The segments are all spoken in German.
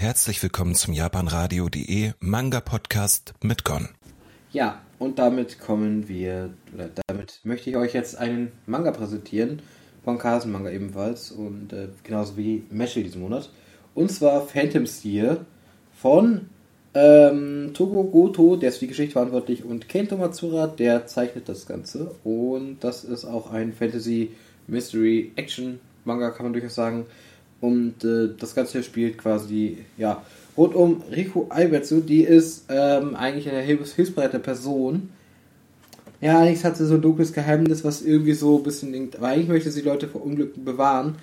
Herzlich willkommen zum japanradio.de Manga Podcast mit Gon. Ja, und damit kommen wir, oder damit möchte ich euch jetzt einen Manga präsentieren, von Kasen Manga ebenfalls und äh, genauso wie Meshi diesen Monat. Und zwar Phantom Steer von ähm, Togo Goto, der ist für die Geschichte verantwortlich, und Kento Matsura, der zeichnet das Ganze. Und das ist auch ein Fantasy Mystery Action Manga, kann man durchaus sagen. Und äh, das Ganze spielt quasi, ja, rund um Riku Aibetsu, die ist ähm, eigentlich eine hilfs hilfsbereite Person. Ja, allerdings hat sie so ein dunkles Geheimnis, was irgendwie so ein bisschen denkt, aber eigentlich möchte sie Leute vor Unglücken bewahren.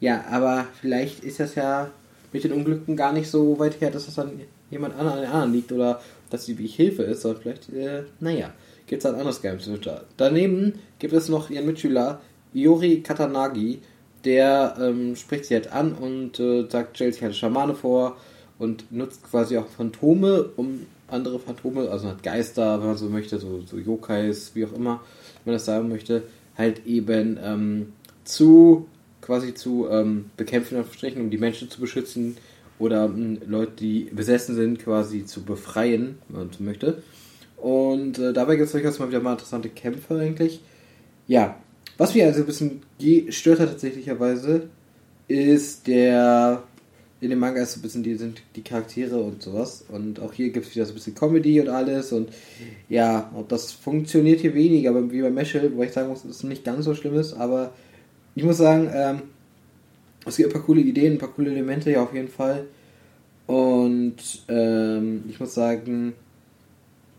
Ja, aber vielleicht ist das ja mit den Unglücken gar nicht so weit her, dass das dann jemand anderen, an den anderen liegt oder dass sie wie Hilfe ist, sondern vielleicht, äh, naja, gibt es ein anderes Geheimnis. Daneben gibt es noch ihren Mitschüler Yori Katanagi, der ähm, spricht sie halt an und äh, sagt, stellt sich halt Schamane vor und nutzt quasi auch Phantome, um andere Phantome, also hat Geister, wenn man so möchte, so, so Yokais, wie auch immer man das sagen möchte, halt eben ähm, zu quasi zu ähm, bekämpfen, um die Menschen zu beschützen oder ähm, Leute, die besessen sind, quasi zu befreien, wenn man so möchte. Und äh, dabei gibt es durchaus mal wieder mal interessante Kämpfe eigentlich. Ja, was mich also ein bisschen gestört hat tatsächlicherweise, ist der. In dem Manga ist so ein bisschen die, sind die Charaktere und sowas. Und auch hier gibt es wieder so ein bisschen Comedy und alles. Und ja, und das funktioniert hier weniger, aber wie bei Meshel, wo ich sagen muss, dass es nicht ganz so schlimm ist. Aber ich muss sagen, ähm, es gibt ein paar coole Ideen, ein paar coole Elemente ja auf jeden Fall. Und ähm, ich muss sagen,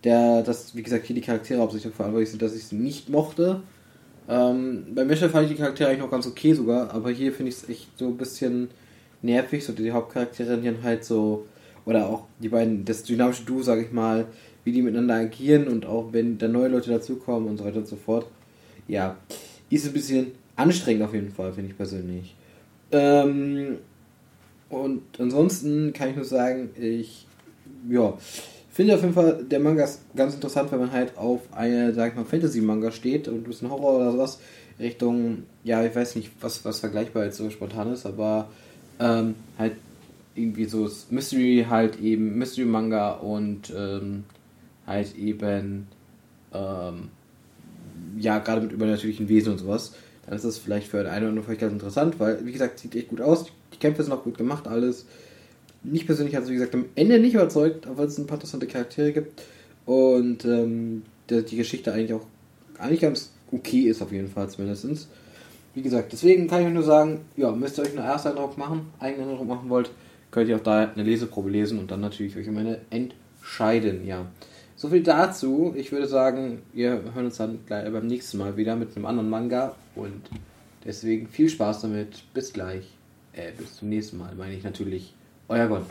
der, dass, wie gesagt, hier die Charaktere hauptsächlich verantwortlich sind, dass ich sie nicht mochte. Ähm, bei Michel fand ich die Charaktere eigentlich noch ganz okay sogar, aber hier finde ich es echt so ein bisschen nervig, so die Hauptcharaktere dann halt so, oder auch die beiden, das dynamische Duo, sage ich mal, wie die miteinander agieren und auch wenn da neue Leute dazukommen und so weiter und so fort. Ja, ist ein bisschen anstrengend auf jeden Fall, finde ich persönlich. Ähm, und ansonsten kann ich nur sagen, ich, ja, finde auf jeden Fall, der Manga ist ganz interessant, wenn man halt auf eine, sag ich mal, Fantasy-Manga steht und ein bisschen Horror oder sowas. Richtung, ja, ich weiß nicht, was, was vergleichbar jetzt so spontan ist, aber ähm, halt irgendwie so Mystery, halt eben Mystery-Manga und ähm, halt eben, ähm, ja, gerade mit übernatürlichen Wesen und sowas. Dann ist das vielleicht für einen oder anderen vielleicht ganz interessant, weil, wie gesagt, sieht echt gut aus. Die Kämpfe sind auch gut gemacht, alles mich persönlich hat es, wie gesagt, am Ende nicht überzeugt, weil es ein paar interessante Charaktere gibt und ähm, die, die Geschichte eigentlich auch eigentlich ganz okay ist, auf jeden Fall zumindest. Wie gesagt, deswegen kann ich nur sagen, ja, müsst ihr euch einen Ersteindruck machen, eigenen Eindruck machen wollt, könnt ihr auch da eine Leseprobe lesen und dann natürlich euch am Ende entscheiden, ja. So viel dazu. Ich würde sagen, wir hören uns dann gleich beim nächsten Mal wieder mit einem anderen Manga und deswegen viel Spaß damit. Bis gleich. Äh, bis zum nächsten Mal, meine ich natürlich euer Gott.